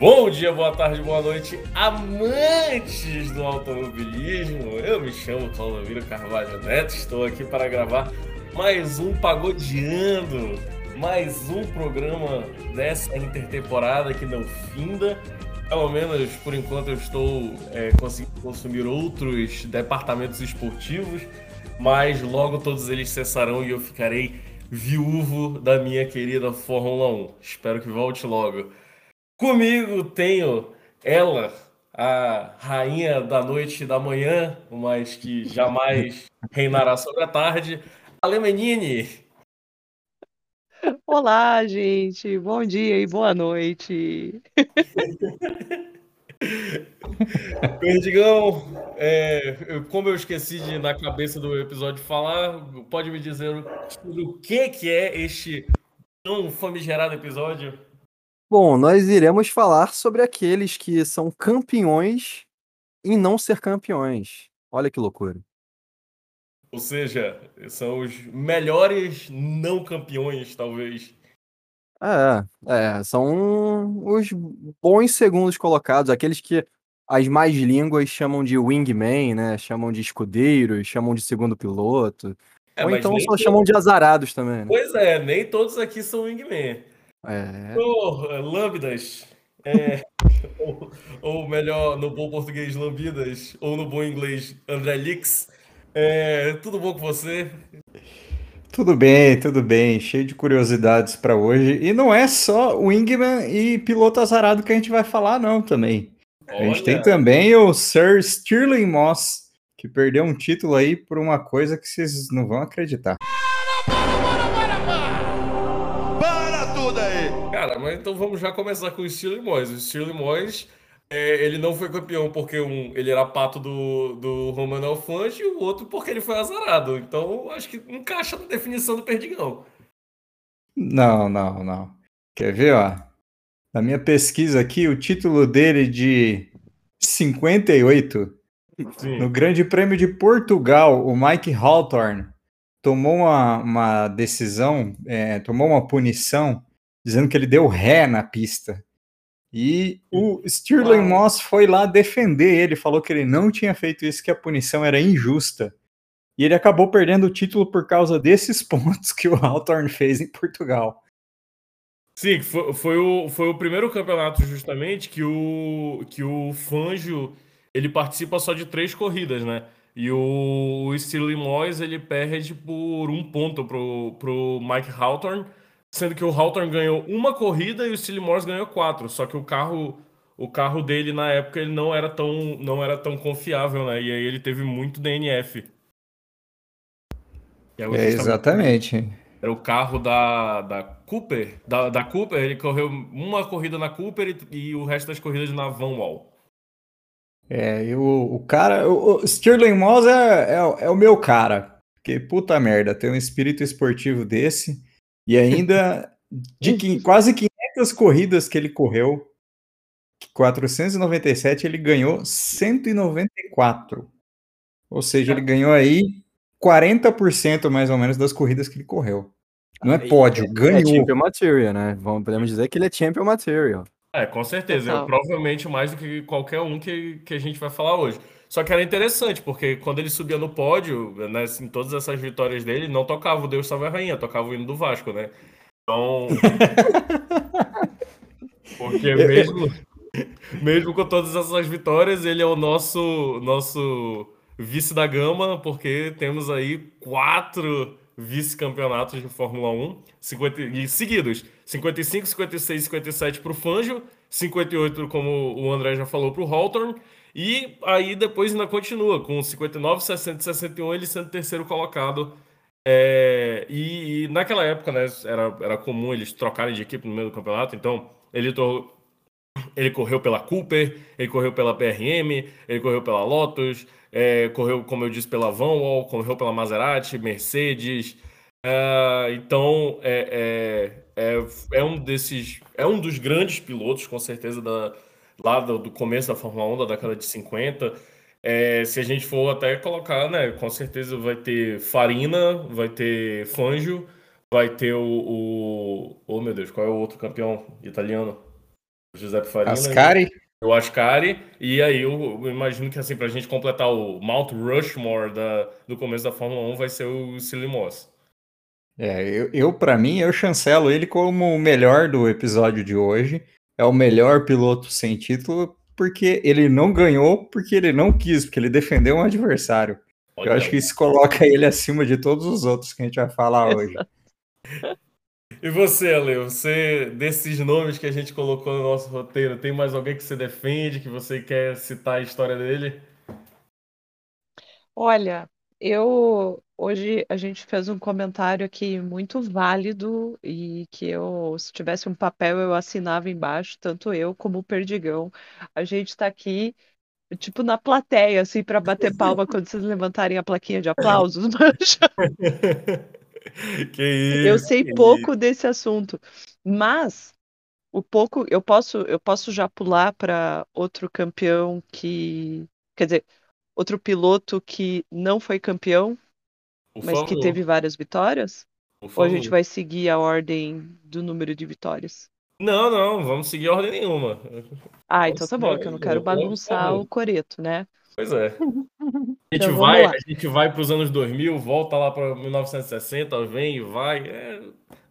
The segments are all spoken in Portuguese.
Bom dia, boa tarde, boa noite, amantes do automobilismo. Eu me chamo Claudemiro Carvalho Neto, estou aqui para gravar mais um Pagodeando, mais um programa dessa intertemporada que não finda. Pelo menos por enquanto eu estou é, conseguindo consumir outros departamentos esportivos, mas logo todos eles cessarão e eu ficarei viúvo da minha querida Fórmula 1. Espero que volte logo. Comigo tenho ela, a rainha da noite e da manhã, mas que jamais reinará sobre a tarde, Ale Menini. Olá, gente. Bom dia e boa noite. Perdigão, é, como eu esqueci de na cabeça do episódio falar, pode me dizer o que, que é este tão famigerado episódio? Bom, nós iremos falar sobre aqueles que são campeões em não ser campeões. Olha que loucura. Ou seja, são os melhores não campeões, talvez. É, é, são os bons segundos colocados, aqueles que as mais línguas chamam de wingman, né? Chamam de escudeiros, chamam de segundo piloto. É, Ou então só todos... chamam de azarados também. Né? Pois é, nem todos aqui são wingman. É. Oh, lambdas. É, ou, ou, melhor, no bom português, lambidas, ou no bom inglês, André Lix. É, tudo bom com você? Tudo bem, tudo bem. Cheio de curiosidades para hoje. E não é só Wingman e piloto azarado que a gente vai falar, não, também. Olha. A gente tem também o Sir Stirling Moss, que perdeu um título aí por uma coisa que vocês não vão acreditar. Cara, mas então vamos já começar com o Stirling Moyes. O Stirling Moyes, é, ele não foi campeão porque um, ele era pato do, do Romano Alfante e o outro porque ele foi azarado. Então, acho que encaixa na definição do perdigão. Não, não, não. Quer ver, ó? Na minha pesquisa aqui, o título dele de 58, Sim. no Grande Prêmio de Portugal, o Mike Hawthorne tomou uma, uma decisão, é, tomou uma punição dizendo que ele deu ré na pista. E o Stirling Moss foi lá defender ele, falou que ele não tinha feito isso, que a punição era injusta. E ele acabou perdendo o título por causa desses pontos que o Hawthorne fez em Portugal. Sim, foi, foi, o, foi o primeiro campeonato justamente que o, que o Fangio ele participa só de três corridas, né? E o, Stirling Moss ele perde por um ponto pro, pro Mike Hawthorne Sendo que o Hawthorne ganhou uma corrida e o Steele Morse ganhou quatro. Só que o carro, o carro dele na época ele não era tão, não era tão confiável, né? E aí ele teve muito DNF. É, exatamente. Era o carro da, da Cooper. Da, da Cooper, ele correu uma corrida na Cooper e, e o resto das corridas na Van Wall. É, e o, cara. O, o Stirling Moss é, é, é o meu cara. Porque puta merda, ter um espírito esportivo desse. E ainda, de que, quase 500 corridas que ele correu, 497, ele ganhou 194. Ou seja, ele ganhou aí 40% mais ou menos das corridas que ele correu. Não é pódio, é, ganhou. É champion material, né? Vamos, podemos dizer que ele é champion material. É, com certeza. Eu, provavelmente mais do que qualquer um que, que a gente vai falar hoje. Só que era interessante, porque quando ele subia no pódio, né, em todas essas vitórias dele, não tocava o Deus Salve a Rainha, tocava o hino do Vasco, né? Então. porque mesmo, mesmo com todas essas vitórias, ele é o nosso, nosso vice da gama, porque temos aí quatro vice-campeonatos de Fórmula 1 50, e seguidos: 55, 56 57 para o Fangio, 58, como o André já falou, para o Hawthorne e aí depois ainda continua, com 59, 60 61, ele sendo terceiro colocado. É, e, e, naquela época, né, era, era comum eles trocarem de equipe no meio do campeonato, então ele, ele correu pela Cooper, ele correu pela PRM, ele correu pela Lotus, é, correu, como eu disse, pela Vanwall, correu pela Maserati, Mercedes. É, então é, é, é, é um desses. É um dos grandes pilotos, com certeza, da, lá do, do, começo da Fórmula 1, da década de 50. É, se a gente for até colocar, né, com certeza vai ter Farina, vai ter Fangio, vai ter o, o... Oh, meu Deus, qual é o outro campeão italiano? Giuseppe Farina. Ascari. O Ascari. E aí eu, eu imagino que assim, pra gente completar o Mount Rushmore da, do começo da Fórmula 1 vai ser o Silly Moss. É, eu, eu para mim, eu chancelo ele como o melhor do episódio de hoje. É o melhor piloto sem título, porque ele não ganhou, porque ele não quis, porque ele defendeu um adversário. Olha. Eu acho que isso coloca ele acima de todos os outros que a gente vai falar hoje. E você, Ale, você, desses nomes que a gente colocou no nosso roteiro, tem mais alguém que você defende, que você quer citar a história dele? Olha, eu hoje a gente fez um comentário aqui muito válido e que eu, se tivesse um papel, eu assinava embaixo, tanto eu como o Perdigão. A gente está aqui tipo na plateia, assim, para bater palma quando vocês levantarem a plaquinha de aplausos, mancha. Que isso, Eu sei que pouco desse assunto, mas o pouco eu posso eu posso já pular para outro campeão que, quer dizer, outro piloto que não foi campeão, Por mas que teve várias vitórias? por Ou a gente vai seguir a ordem do número de vitórias? Não, não, vamos seguir ordem nenhuma. Ah, então tá bom, que eu não quero bagunçar o coreto, né? Pois é. A gente Então, vai, lá. a gente vai para os anos 2000, volta lá para 1960, vem e vai, é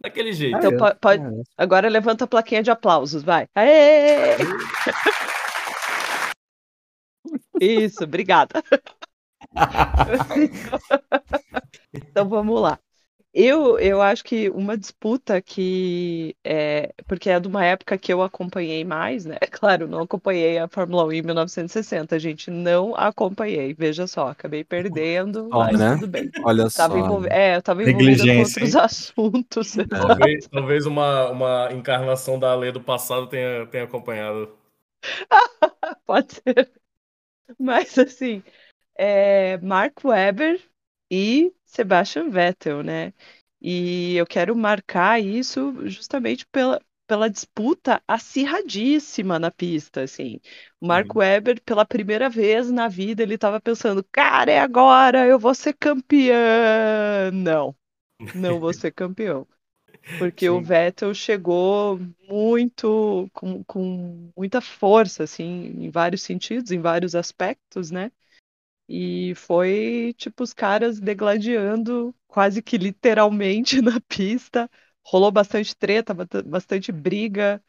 daquele jeito. Então po- pode, é, agora levanta a plaquinha de aplausos, vai. Aê! Isso, obrigada. Então vamos lá. Eu, eu acho que uma disputa que é porque é de uma época que eu acompanhei mais, né? Claro, não acompanhei a Fórmula 1 em 1960, gente, não acompanhei. Veja só, acabei perdendo, Ó, mas né? tudo bem. Olha Tava só. né? É, eu tava envolvida com outros assuntos. Talvez, talvez uma, uma encarnação da lei do passado tenha, tenha acompanhado. Pode ser. Mas assim, é Mark Webber e Sebastian Vettel, né? E eu quero marcar isso justamente pela, pela disputa acirradíssima na pista, assim. O Mark Uhum. Webber, pela primeira vez na vida, ele estava pensando, cara, é agora, eu vou ser campeão. Não, não vou ser campeão. Porque o Sim. Vettel chegou muito com, com muita força, assim, em vários sentidos, em vários aspectos, né? E foi tipo os caras degladiando quase que literalmente na pista. Rolou bastante treta, bastante briga,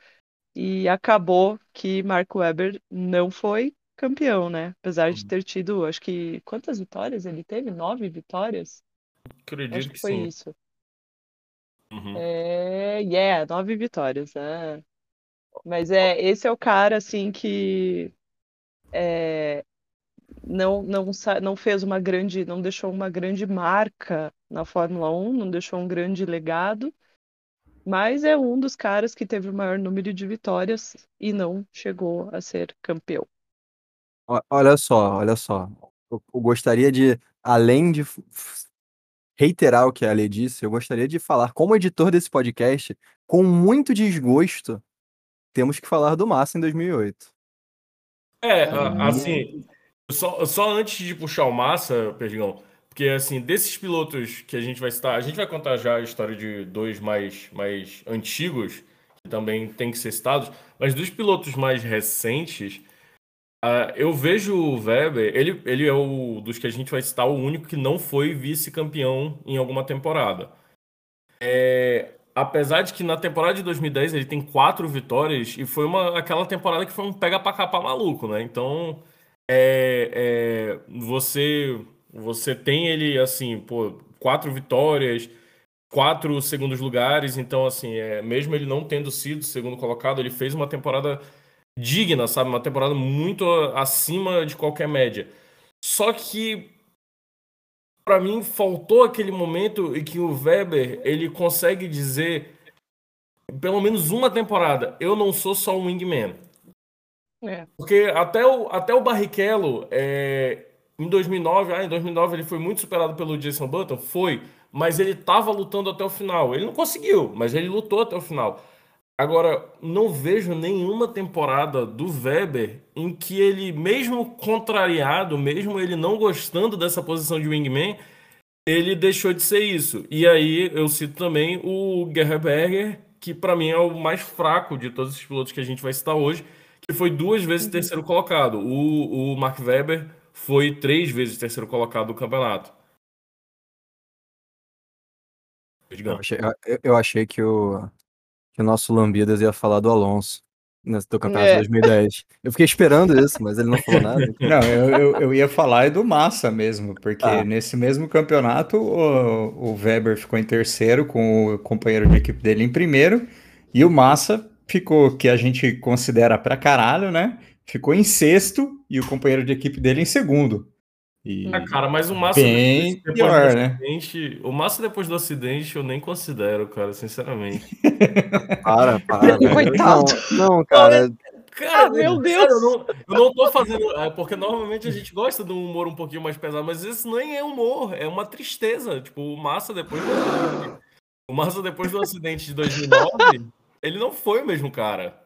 e acabou que Mark Webber não foi campeão, né? Apesar de ter tido, acho que. Quantas vitórias ele teve? Nove vitórias? Acredito Acho que que foi sim. isso. Uhum. É, yeah, nove vitórias, né? Mas é, esse é o cara assim que é, não, não, não fez uma grande, não deixou uma grande marca na Fórmula 1, não deixou um grande legado, mas é um dos caras que teve o maior número de vitórias e não chegou a ser campeão. Olha só, olha só. Eu, eu gostaria de, além de reiterar o que a Ale disse, eu gostaria de falar, como editor desse podcast, com muito desgosto, temos que falar do Massa em 2008. É, a- assim, só, só antes de puxar o Massa, Perdigão, porque assim, desses pilotos que a gente vai citar, a gente vai contar já a história de dois mais, mais antigos, que também tem que ser citados, mas dos pilotos mais recentes, ah, eu vejo o Weber, ele, ele é o dos que a gente vai citar, o único que não foi vice-campeão em alguma temporada. É, apesar de que na temporada de 2010 ele tem quatro vitórias e foi uma, aquela temporada que foi um pega pra capar maluco, né? Então, é, é, você, você tem ele, assim, pô, quatro vitórias, quatro segundos lugares, então, assim, é, mesmo ele não tendo sido segundo colocado, ele fez uma temporada digna, sabe? Uma temporada muito acima de qualquer média. Só que Pra mim faltou aquele momento em que o Weber ele consegue dizer pelo menos uma temporada, eu não sou só um wingman. É. Porque até o, até o Barrichello, é, em 2009, ah, em 2009 ele foi muito superado pelo Jason Button, foi, mas ele tava lutando até o final. Ele não conseguiu, mas ele lutou até o final. Agora, não vejo nenhuma temporada do Weber em que ele, mesmo contrariado, mesmo ele não gostando dessa posição de wingman, ele deixou de ser isso. E aí eu cito também o Gerberger que para mim é o mais fraco de todos os pilotos que a gente vai citar hoje, foi duas vezes uhum. terceiro colocado. O, o Mark Webber foi três vezes terceiro colocado do campeonato. Eu achei, eu, eu achei que, o, que o nosso Lambidas ia falar do Alonso nesse do campeonato é. de 2010. Eu fiquei esperando isso, mas ele não falou nada. Então. Não, eu, eu, eu, ia falar do Massa mesmo, porque ah. nesse mesmo campeonato o, o Weber ficou em terceiro com o companheiro de equipe dele em primeiro, e o Massa ficou, que a gente considera pra caralho, né? Ficou em sexto e o companheiro de equipe dele em segundo. E ah, cara, mas o Massa bem depois, pior, do né? acidente, o Massa depois do acidente eu nem considero, cara, sinceramente. para, para. Coitado. Não, não, cara. Cara, ah, meu Deus! Cara, eu, não, eu não tô fazendo. É porque normalmente a gente gosta de um humor um pouquinho mais pesado, mas isso nem é humor, é uma tristeza. Tipo, o Massa depois do, o Massa depois do acidente de 2009, ele não foi o mesmo cara.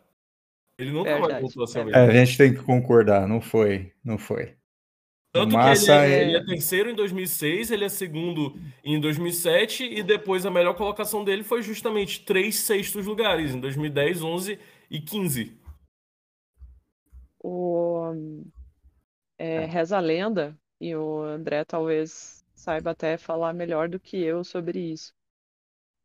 Ele nunca é mais voltou a ser o mesmo. É, a gente tem que concordar, não foi, não foi. Tanto Massa que ele é, ele é terceiro em 2006, ele é segundo em 2007 e depois a melhor colocação dele foi justamente três sextos lugares em 2010, 11 e 15. O é, é, reza a lenda e o André talvez saiba até falar melhor do que eu sobre isso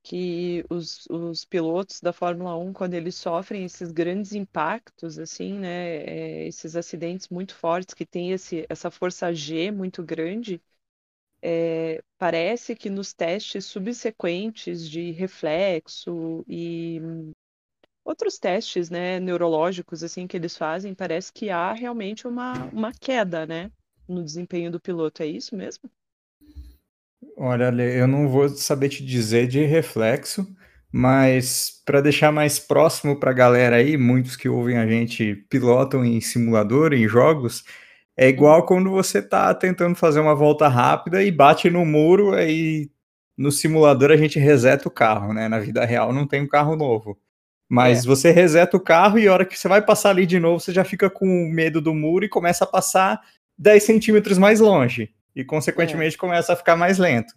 que os, os pilotos da Fórmula 1, quando eles sofrem esses grandes impactos, assim, né, é, esses acidentes muito fortes, que tem esse, essa força G muito grande, é, parece que nos testes subsequentes de reflexo e outros testes, né, neurológicos, assim, que eles fazem, parece que há realmente uma, uma queda, né, no desempenho do piloto. É isso mesmo? Olha, eu não vou saber te dizer de reflexo, mas para deixar mais próximo para a galera aí, muitos que ouvem a gente pilotam em simulador, em jogos, é igual quando você tá tentando fazer uma volta rápida e bate no muro, aí no simulador a gente reseta o carro, né? Na vida real não tem um carro novo. Mas é. você reseta o carro e a hora que você vai passar ali de novo, você já fica com medo do muro e começa a passar 10 centímetros mais longe e, consequentemente, é. começa a ficar mais lento.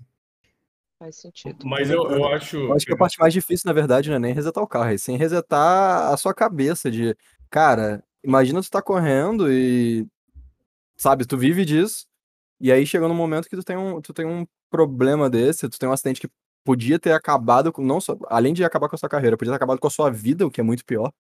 Faz sentido. Mas eu, eu acho. Eu acho que a parte mais difícil, na verdade, não é nem resetar o carro, é sem resetar a sua cabeça de, cara, imagina tu tá correndo e. Sabe, tu vive disso, e aí chega num momento que tu tem um, tu tem um problema desse, tu tem um acidente que podia ter acabado com, não só, além de acabar com a sua carreira, podia ter acabado com a sua vida, o que é muito pior.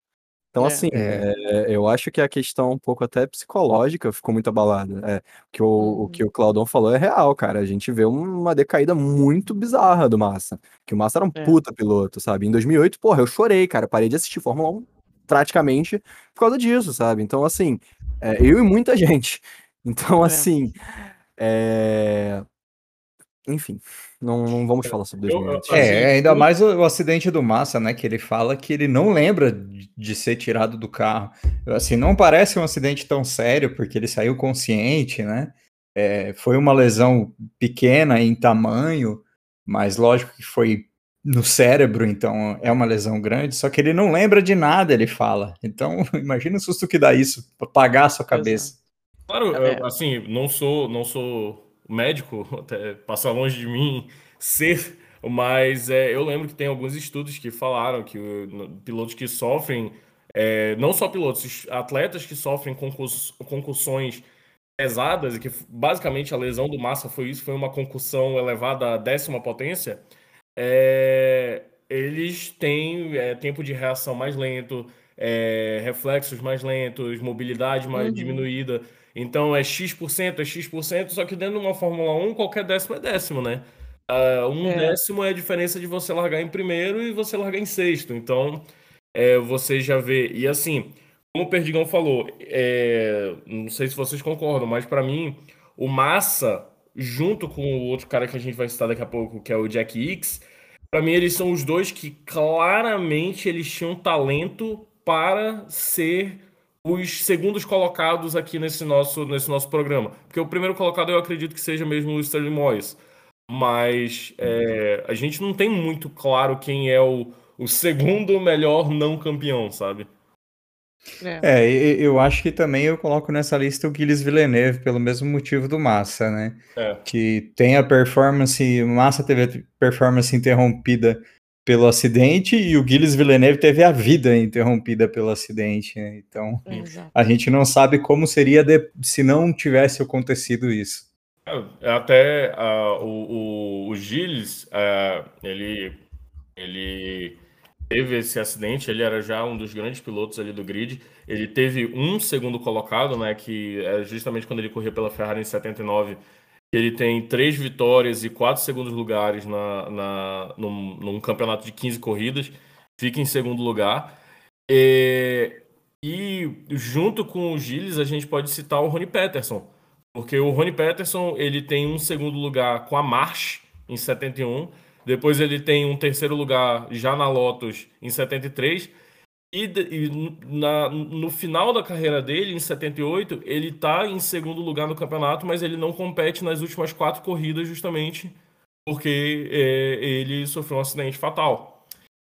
Então, é, assim, é. É, eu acho que a questão um pouco até psicológica ficou muito abalada. É, que o, uhum. o que o Claudon falou é real, cara. A gente vê uma decaída muito bizarra do Massa. Que o Massa era um é. puta piloto, sabe? Em 2008, porra, eu chorei, cara. Parei de assistir Fórmula 1 praticamente por causa disso, sabe? Então, assim, é, eu e muita gente. Então, é. assim, é enfim, não, não vamos falar sobre 2020. É, ainda mais o, o, acidente do Massa, né? Que ele fala que ele não lembra de, de, ser tirado do carro. Assim, não parece um acidente tão sério, porque ele saiu consciente, né? É, foi uma lesão pequena em tamanho, mas lógico que foi no cérebro, então é uma lesão grande, só que ele não lembra de nada, ele fala. Então, imagina o susto que dá isso, apagar a sua cabeça. Claro, é. eu, assim, não sou, não sou médico, até passa longe de mim ser, mas é, eu lembro que tem alguns estudos que falaram que pilotos que sofrem, é, não só pilotos, atletas que sofrem concurs, concussões pesadas, e que basicamente a lesão do Massa foi isso, foi uma concussão elevada à décima potência, é, eles têm é, tempo de reação mais lento, é, reflexos mais lentos, mobilidade mais uhum. diminuída. Então é X%, é X%, só que dentro de uma Fórmula 1, qualquer décimo é décimo, né? Uh, um é. décimo é a diferença de você largar em primeiro e você largar em sexto. Então, é, você já vê. E assim, como o Perdigão falou, é, não sei se vocês concordam, mas para mim, o Massa, junto com o outro cara que a gente vai citar daqui a pouco, que é o Jack X, para mim eles são os dois que claramente eles tinham talento para ser os segundos colocados aqui nesse nosso, nesse nosso programa. Porque o primeiro colocado eu acredito que seja mesmo o Sterling Moyes. Mas é, a gente não tem muito claro quem é o, o segundo melhor não campeão, sabe? É. é, eu acho que também eu coloco nessa lista o Gilles Villeneuve, pelo mesmo motivo do Massa, né? É. Que tem a performance, Massa teve a performance interrompida pelo acidente e o Gilles Villeneuve teve a vida interrompida pelo acidente. Né? Então, Exato. a gente não sabe como seria de, se não tivesse acontecido isso. É, até uh, o, o, o Gilles, uh, ele, ele teve esse acidente, ele era já um dos grandes pilotos ali do grid. Ele teve um segundo colocado, né, que é justamente quando ele corria pela Ferrari em 79 ele tem três vitórias e quatro segundos lugares na, na, num, num campeonato de 15 corridas, fica em segundo lugar. E, e junto com o Gilles, a gente pode citar o Rony Peterson, porque o Rony Peterson ele tem um segundo lugar com a March em 71, depois ele tem um terceiro lugar já na Lotus em 73 e, e na, no final da carreira dele, em 78, ele está em segundo lugar no campeonato, mas ele não compete nas últimas quatro corridas, justamente porque é, ele sofreu um acidente fatal.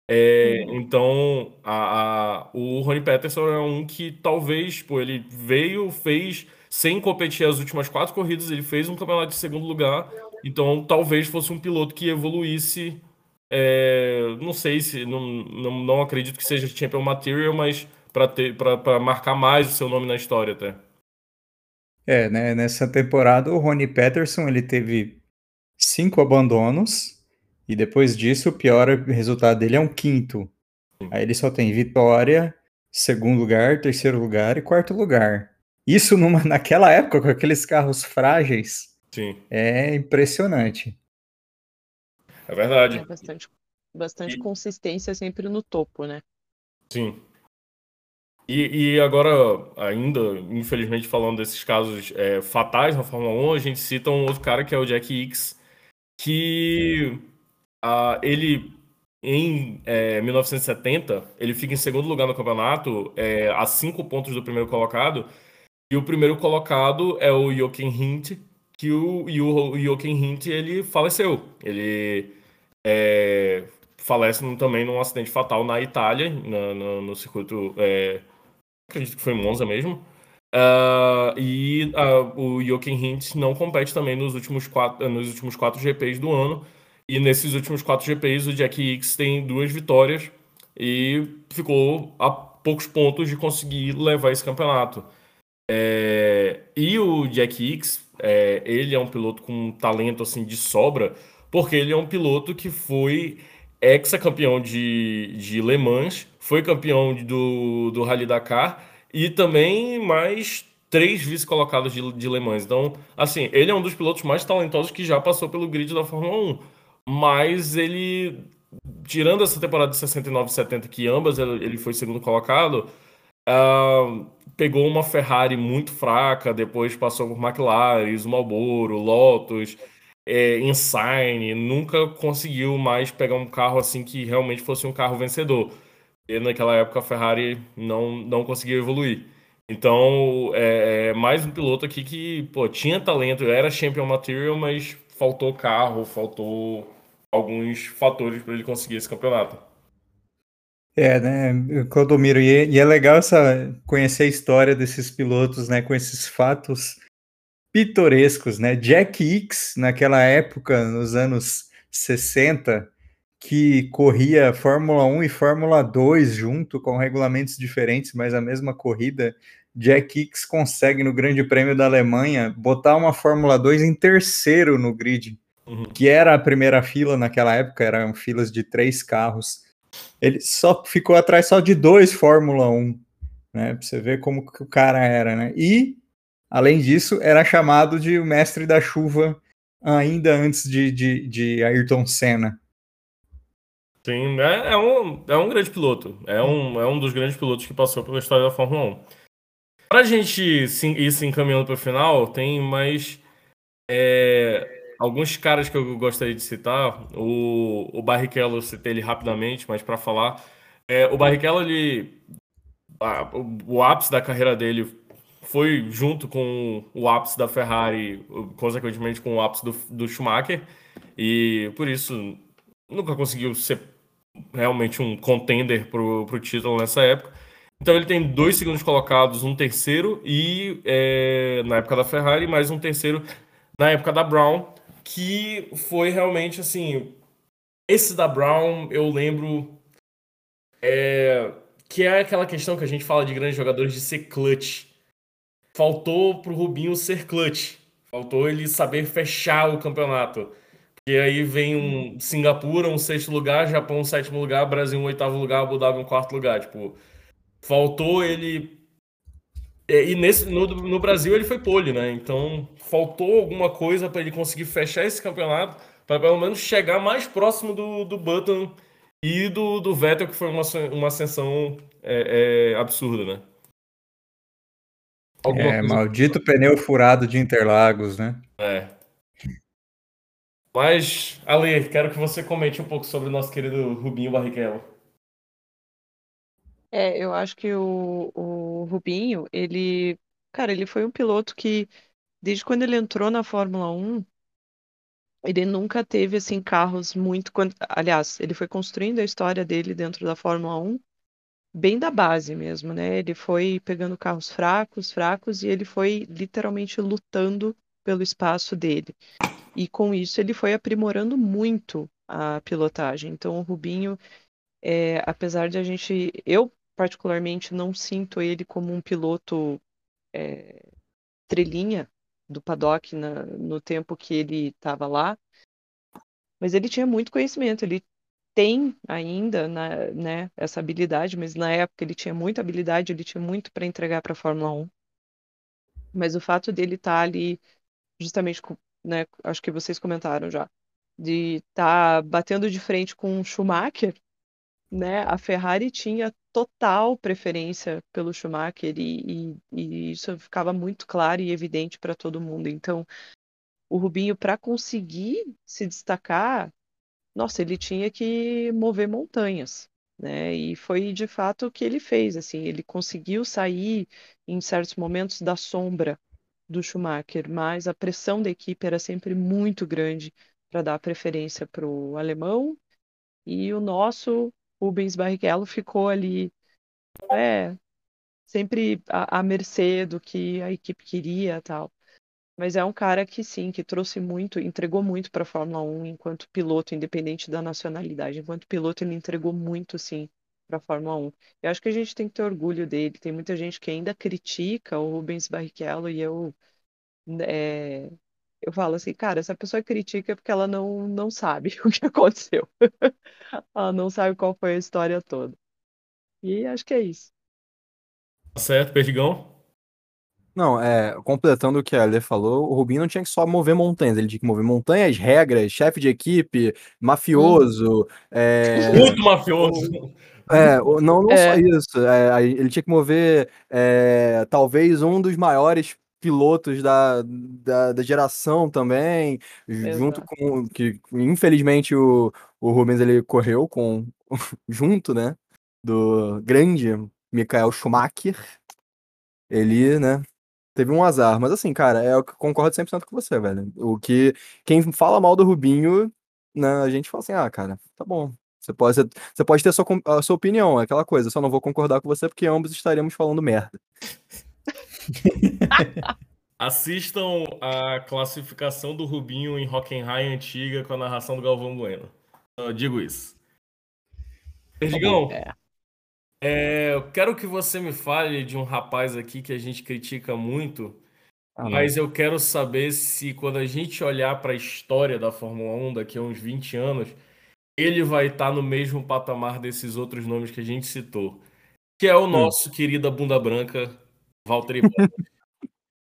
É, uhum. Então, a, a, o Rony Peterson é um que talvez, pô, ele veio, fez, sem competir as últimas quatro corridas, ele fez um campeonato de segundo lugar. Então, talvez fosse um piloto que evoluísse é, não sei se. Não, não, não acredito que seja Champion Material, mas para marcar mais o seu nome na história até. É, né? Nessa temporada o Rony Peterson ele teve cinco abandonos e depois disso o pior resultado dele é um quinto. Sim. Aí ele só tem vitória, segundo lugar, terceiro lugar e quarto lugar. Isso numa, naquela época com aqueles carros frágeis Sim. é impressionante. É verdade. É bastante, bastante e... consistência sempre no topo, né? Sim. E, e, agora, ainda, infelizmente, falando desses casos é, fatais na Fórmula 1, a gente cita um outro cara que é o Jack Hicks, que uh, ele, em é, 1970, ele fica em segundo lugar no campeonato, é, a cinco pontos do primeiro colocado, e o primeiro colocado é o Jochen Hint, que o, e o Jochen Hint, ele faleceu. Ele é, falece também num acidente fatal na Itália, na, no, no circuito, é, acredito que foi em Monza mesmo. Uh, e uh, o Jochen Hint não compete também nos últimos, quatro, nos últimos quatro GPs do ano. E nesses últimos quatro GPs, o Jack Hicks tem duas vitórias e ficou a poucos pontos de conseguir levar esse campeonato. É, e o Jack Hicks, é, ele é um piloto com talento assim de sobra, porque ele é um piloto que foi ex-campeão de, de Le Mans, foi campeão do, do Rally Dakar e também mais três vice-colocados de, de Le Mans. Então, assim, ele é um dos pilotos mais talentosos que já passou pelo grid da Fórmula 1. Mas ele, tirando essa temporada de 69 e 70, que ambas ele foi segundo colocado, uh, pegou uma Ferrari muito fraca, depois passou por McLaren, Marlboro, Lotus é, Insign, nunca conseguiu mais pegar um carro assim que realmente fosse um carro vencedor. E naquela época a Ferrari não, não conseguiu evoluir. Então, é, é mais um piloto aqui que pô, tinha talento, era champion material, mas faltou carro, faltou alguns fatores para ele conseguir esse campeonato. É, né, Clodomiro, e, é, e é legal essa, conhecer a história desses pilotos, né, com esses fatos pitorescos, né? Jack Hicks, naquela época, nos anos 60, que corria Fórmula 1 e Fórmula 2 junto, com regulamentos diferentes, mas a mesma corrida. Jack Hicks consegue, no Grande Prêmio da Alemanha, botar uma Fórmula 2 em terceiro no grid, uhum. que era a primeira fila naquela época, eram filas de três carros. Ele só ficou atrás só de dois Fórmula 1, né? Pra você ver como que o cara era, né? E Além disso, era chamado de o mestre da chuva ainda antes de, de, de Ayrton Senna. Sim, é, é, um, é um grande piloto. É um, é um dos grandes pilotos que passou pela história da Fórmula 1. Para a gente se, ir se encaminhando para o final, tem mais é, alguns caras que eu gostaria de citar. O, o Barrichello, eu citei ele rapidamente, mas para falar. É, o Barrichello, ele, a, o, o ápice da carreira dele foi junto com o ápice da Ferrari, consequentemente com o ápice do, do Schumacher, e por isso nunca conseguiu ser realmente um contender para o título nessa época. Então ele tem dois segundos colocados, um terceiro e é, na época da Ferrari, mais um terceiro na época da Brown, que foi realmente assim Esse da Brown, eu lembro é, que é aquela questão que a gente fala de grandes jogadores de ser clutch. Faltou pro Rubinho ser clutch. Faltou ele saber fechar o campeonato. E aí vem um Singapura, um sexto lugar, Japão, um sétimo lugar, Brasil, um oitavo lugar, Abu Dhabi, um quarto lugar. Tipo, faltou ele. E nesse, no, no Brasil ele foi pole, né? Então faltou alguma coisa para ele conseguir fechar esse campeonato, para pelo menos chegar mais próximo do, do Button e do, do Vettel, que foi uma, uma ascensão é, é, absurda, né? Alguma é, maldito pneu furado de Interlagos, né? É. Mas, Ale, quero que você comente um pouco sobre o nosso querido Rubinho Barrichello. É, eu acho que o, o Rubinho, ele, cara, ele foi um piloto que, desde quando ele entrou na Fórmula 1, ele nunca teve, assim, carros muito... Aliás, ele foi construindo a história dele dentro da Fórmula 1 bem da base mesmo, né? Ele foi pegando carros fracos, fracos, e ele foi literalmente lutando pelo espaço dele. E com isso ele foi aprimorando muito a pilotagem. Então o Rubinho, é, apesar de a gente, eu particularmente não sinto ele como um piloto é, trilhinha do paddock na, no tempo que ele estava lá, mas ele tinha muito conhecimento, ele tem ainda na, né, essa habilidade, mas na época ele tinha muita habilidade, ele tinha muito para entregar para a Fórmula 1. Mas o fato dele estar tá ali justamente né? Acho que vocês comentaram já, de estar tá batendo de frente com o Schumacher, né? A Ferrari tinha total preferência pelo Schumacher e, e, e isso ficava muito claro e evidente para todo mundo. Então, o Rubinho, para conseguir se destacar, nossa, ele tinha que mover montanhas. Né? E foi de fato o que ele fez. Assim, ele conseguiu sair em certos momentos da sombra do Schumacher, mas a pressão da equipe era sempre muito grande para dar preferência para o alemão e o nosso Rubens Barrichello ficou ali é, sempre à, à mercê do que a equipe queria tal. Mas é um cara que sim, que trouxe muito, entregou muito para a Fórmula 1 enquanto piloto, independente da nacionalidade. Enquanto piloto, ele entregou muito, sim, para a Fórmula 1. Eu acho que a gente tem que ter orgulho dele. Tem muita gente que ainda critica o Rubens Barrichello e eu é, eu falo assim, cara, essa pessoa critica porque ela não, não sabe o que aconteceu. ela não sabe qual foi a história toda. E acho que é isso. Tá certo, Perdigão? Não, é, completando o que a Ale falou, o Rubinho não tinha que só mover montanhas, ele tinha que mover montanhas, regras, chefe de equipe, mafioso. Hum. É... Muito mafioso. É, não, não é. só isso. É, ele tinha que mover é, talvez um dos maiores pilotos da, da, da geração também, Exato. junto com que infelizmente o, o Rubens ele correu com junto, né, do grande Michael Schumacher. Ele, né, teve um azar, mas assim, cara, é eu concordo 100% com você, velho. O que quem fala mal do Rubinho, né, a gente fala assim: "Ah, cara, tá bom. Você pode, você pode ter a sua, a sua opinião, é aquela coisa, só não vou concordar com você porque ambos estaremos falando merda. Assistam a classificação do Rubinho em Hockenheim antiga com a narração do Galvão Bueno. Eu digo isso. Perdigão, é. É, eu quero que você me fale de um rapaz aqui que a gente critica muito, ah, mas eu quero saber se quando a gente olhar para a história da Fórmula 1 daqui a uns 20 anos, ele vai estar tá no mesmo patamar desses outros nomes que a gente citou, que é o hum. nosso hum. querido bunda branca, Valtteri Bottas.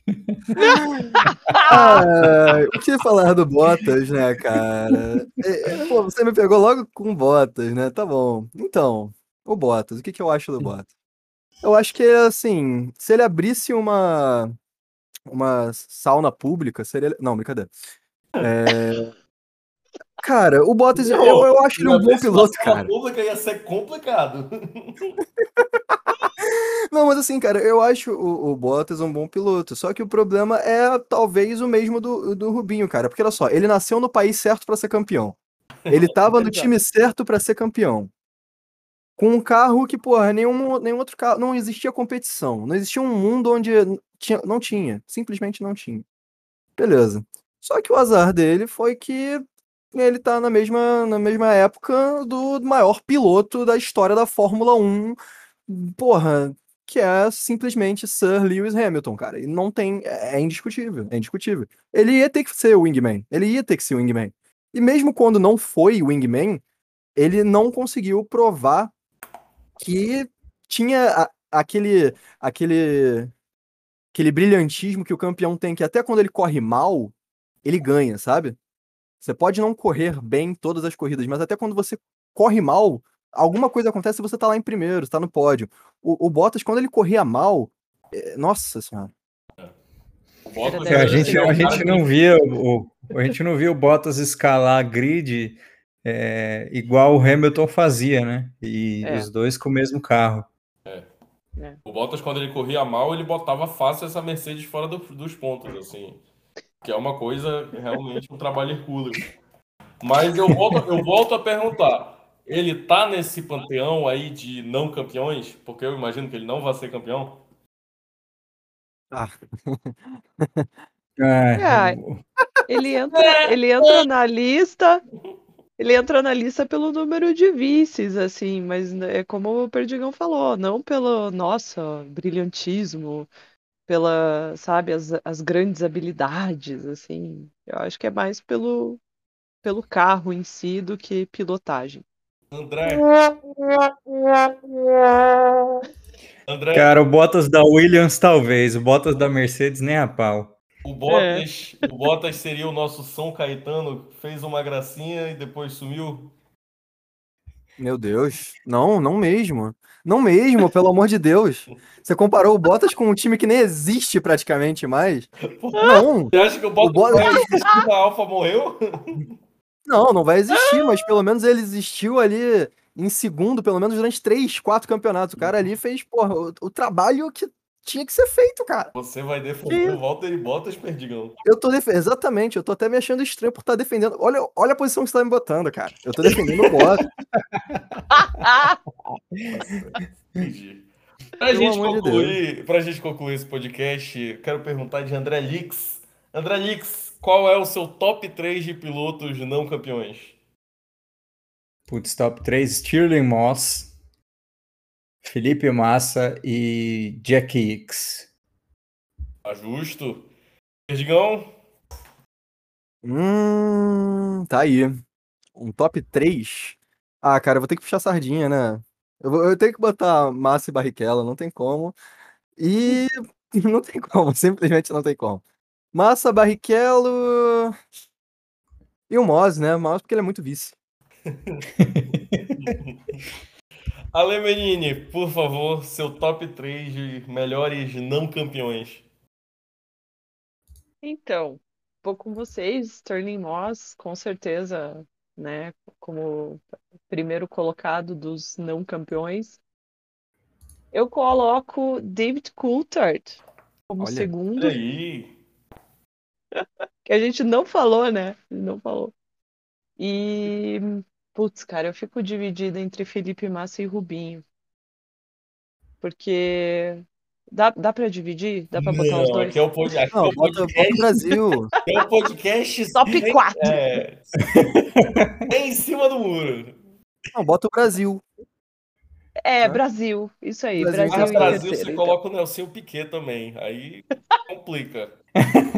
ah, o que falar do Bottas, né, cara? É, é, pô, você me pegou logo com Bottas, né? Tá bom. Então, o Bottas, o que, que eu acho do Bottas? Eu acho que, assim, se ele abrisse uma, uma sauna pública, seria. Não, brincadeira. É... Cara, o Bottas, eu, eu acho ele um bom piloto, cara. pública ia ser complicado. Não, mas assim, cara, eu acho o, o Bottas um bom piloto. Só que o problema é talvez o mesmo do, do Rubinho, cara. Porque olha só, ele nasceu no país certo para ser campeão. Ele tava no time certo para ser campeão. Com um carro que, porra, nenhum, nenhum outro carro. Não existia competição. Não existia um mundo onde tinha, não tinha. Simplesmente não tinha. Beleza. Só que o azar dele foi que ele tá na mesma, na mesma época do maior piloto da história da Fórmula 1. Porra, que é simplesmente Sir Lewis Hamilton, cara. E não tem. É, é indiscutível, é indiscutível. Ele ia ter que ser o Wingman. Ele ia ter que ser o Wingman. E mesmo quando não foi o Wingman, ele não conseguiu provar que tinha a, aquele, aquele, aquele brilhantismo que o campeão tem, que até quando ele corre mal, ele ganha, sabe? Você pode não correr bem todas as corridas, mas até quando você corre mal, alguma coisa acontece e você tá lá em primeiro, está no pódio. O, o, Bottas, quando ele corria mal, é... nossa senhora. É, a gente, a gente não via o, a gente não via o Bottas escalar a grid é, igual o Hamilton fazia, né? E é. os dois com o mesmo carro. É. é. O Bottas, quando ele corria mal, ele botava fácil essa Mercedes fora do, dos pontos, assim. Que é uma coisa, realmente, um trabalho hercúleo. Mas eu volto, eu volto a perguntar. Ele tá nesse panteão aí de não campeões? Porque eu imagino que ele não vai ser campeão. Ah. é, ele entra, ele entra na lista. Ele entra na lista pelo número de vices, assim, mas é como o Perdigão falou, não pelo, nossa, brilhantismo, pela, sabe, as, as grandes habilidades, assim. Eu acho que é mais pelo, pelo carro em si do que pilotagem. André. André. Cara, o Bottas da Williams talvez, o Bottas da Mercedes nem a pau. O Bottas, é. o Bottas seria o nosso São Caetano, fez uma gracinha e depois sumiu. Meu Deus, não, não mesmo. Não mesmo, pelo amor de Deus. Você comparou o Bottas com um time que nem existe praticamente mais? Não. Você acha que o Bottas, o Bottas... a Alfa morreu? Não, não vai existir, mas pelo menos ele existiu ali em segundo, pelo menos durante três, quatro campeonatos. O cara ali fez, porra, o, o trabalho que tinha que ser feito, cara. Você vai defender o Walter e Bottas, Perdigão. Eu tô defendendo, exatamente, eu tô até me achando estranho por estar tá defendendo. Olha, olha a posição que você tá me botando, cara. Eu tô defendendo o Bottas. Entendi. Pra gente, concluir, de pra gente concluir esse podcast, quero perguntar de André Lix. André Lix, qual é o seu top 3 de pilotos não campeões? Putz, top 3, Stirling Moss, Felipe Massa e Jack Hicks. Tá justo. Perdigão? Hum, tá aí. Um top 3? Ah, cara, eu vou ter que puxar sardinha, né? Eu, vou, eu tenho que botar Massa e Barrichello, não tem como. E não tem como, simplesmente não tem como. Massa, Barrichello. E o Moz, né? O Moz porque ele é muito vice. Ale Menini, por favor, seu top 3 de melhores não campeões. Então, vou com vocês, Sterling Moss, com certeza, né, como primeiro colocado dos não campeões. Eu coloco David Coulthard como Olha, segundo. Aí que a gente não falou, né? Não falou. E, putz, cara, eu fico dividida entre Felipe Massa e Rubinho. Porque Dá, dá pra dividir? Dá pra botar não, os dois? Aqui é o, pod... aqui não, é o podcast. Bota, Brasil. É o podcast. Top 4. É... é em cima do muro. Não, bota o Brasil. É, né? Brasil. Isso aí. Brasil, Brasil, ah, Brasil você então. coloca o Nelson Piquet também. Aí complica.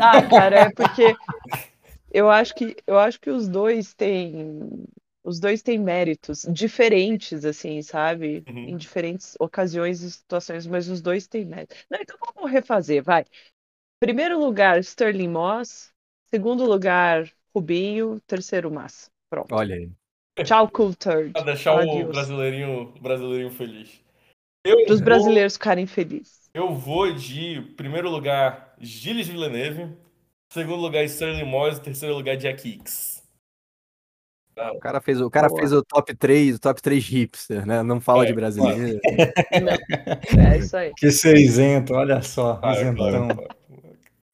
Ah, cara, é porque eu acho que eu acho que os dois têm os dois têm méritos diferentes, assim, sabe? Uhum. Em diferentes ocasiões e situações, mas os dois têm méritos. Não, então vamos refazer, vai. Primeiro lugar, Sterling Moss. Segundo lugar, Rubinho. Terceiro, Massa. Pronto. Olha aí. Tchau, Coulthard. Pra deixar Adios. o brasileirinho, brasileirinho feliz. Para os brasileiros ficarem felizes. Eu vou de primeiro lugar Gilles Villeneuve, segundo lugar Sterling Moss, terceiro lugar Jack Hicks. O cara fez o, cara fez o top 3, o top 3 hipster, né? Não fala é, de brasileiro. É isso aí. Que ser isento, olha só, ah, isentão. Claro, claro.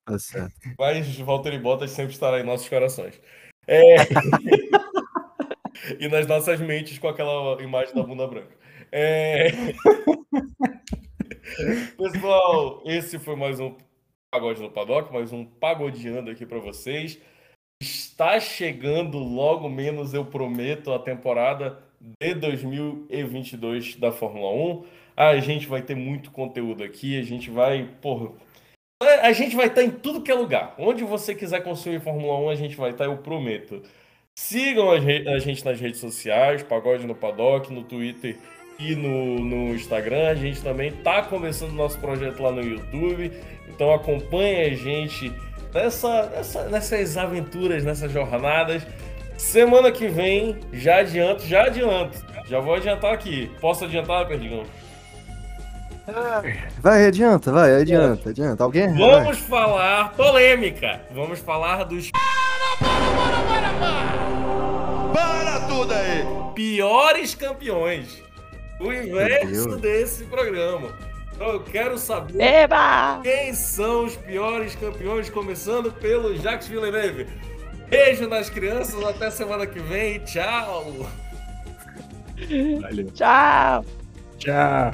Tá certo. Mas Valtteri Bottas sempre estará em nossos corações. É... e nas nossas mentes com aquela imagem da bunda branca. É... Pessoal, esse foi mais um Pagode no Paddock, mais um pagodeando aqui para vocês. Está chegando logo menos, eu prometo, a temporada de 2022 da Fórmula 1. A gente vai ter muito conteúdo aqui, a gente vai, a gente vai estar em tudo que é lugar. Onde você quiser consumir Fórmula 1, a gente vai estar, eu prometo. Sigam a gente nas redes sociais, Pagode no Paddock, no Twitter e no, no Instagram. A gente também está começando nosso projeto lá no YouTube. Então acompanhe a gente nessa, nessa, nessas aventuras, nessas jornadas. Semana que vem, já adianto, já adianto. Já vou adiantar aqui. Posso adiantar, Perdigão? Vai, adianta, vai, adianta, adianta. Alguém? Vamos vai. falar polêmica. Vamos falar dos. Para, para, para, para! Para tudo aí! Piores campeões. O inverso desse programa. Então eu quero saber Eba! quem são os piores campeões, começando pelo Jacques Villeneuve. Beijo nas crianças, até semana que vem. Tchau! Valeu. Tchau! Tchau!